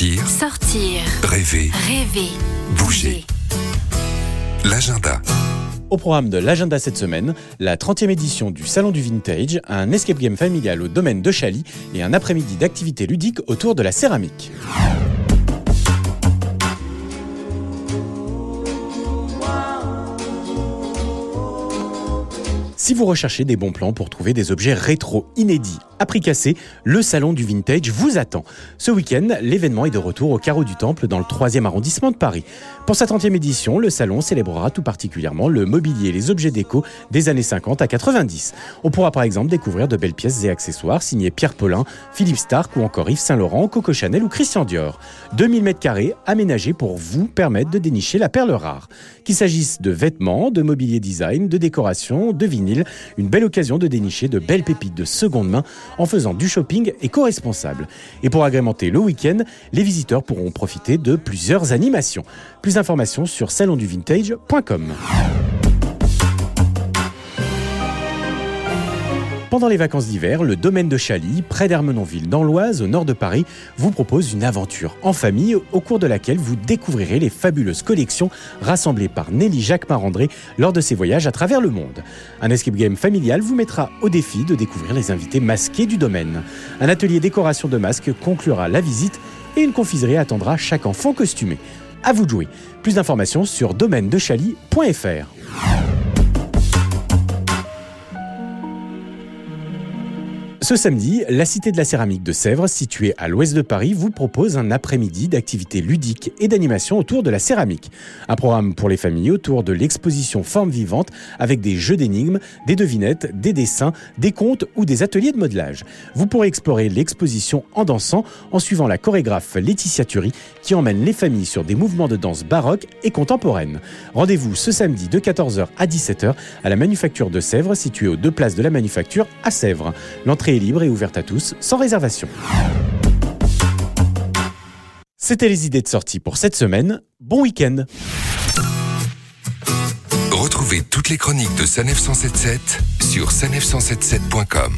Sortir, Sortir, rêver, rêver, bouger. L'agenda. Au programme de l'agenda cette semaine, la 30e édition du Salon du Vintage, un escape game familial au domaine de Chaly et un après-midi d'activités ludiques autour de la céramique. Si vous recherchez des bons plans pour trouver des objets rétro inédits à prix cassé, le salon du vintage vous attend. Ce week-end, l'événement est de retour au carreau du Temple dans le 3e arrondissement de Paris. Pour sa 30e édition, le salon célébrera tout particulièrement le mobilier et les objets déco des années 50 à 90. On pourra par exemple découvrir de belles pièces et accessoires signés Pierre Paulin, Philippe Stark ou encore Yves Saint-Laurent, Coco Chanel ou Christian Dior. 2000 m2 aménagés pour vous permettre de dénicher la perle rare. Qu'il s'agisse de vêtements, de mobilier design, de décoration, de une belle occasion de dénicher de belles pépites de seconde main en faisant du shopping éco-responsable. Et pour agrémenter le week-end, les visiteurs pourront profiter de plusieurs animations. Plus d'informations sur salonduvintage.com. Pendant les vacances d'hiver, le domaine de Chaly, près d'Ermenonville dans l'Oise, au nord de Paris, vous propose une aventure en famille au cours de laquelle vous découvrirez les fabuleuses collections rassemblées par Nelly Jacques Marandré lors de ses voyages à travers le monde. Un escape game familial vous mettra au défi de découvrir les invités masqués du domaine. Un atelier décoration de masques conclura la visite et une confiserie attendra chaque enfant costumé. À vous de jouer. Plus d'informations sur domaine-de-chaly.fr. Ce samedi, la Cité de la Céramique de Sèvres, située à l'ouest de Paris, vous propose un après-midi d'activités ludiques et d'animation autour de la céramique. Un programme pour les familles autour de l'exposition Forme Vivante avec des jeux d'énigmes, des devinettes, des dessins, des contes ou des ateliers de modelage. Vous pourrez explorer l'exposition en dansant en suivant la chorégraphe Laetitia Thury qui emmène les familles sur des mouvements de danse baroque et contemporaine. Rendez-vous ce samedi de 14h à 17h à la Manufacture de Sèvres située aux deux places de la Manufacture à Sèvres. Libre et ouverte à tous, sans réservation. C'était les idées de sortie pour cette semaine. Bon week-end Retrouvez toutes les chroniques de Sanef 177 sur sanef177.com.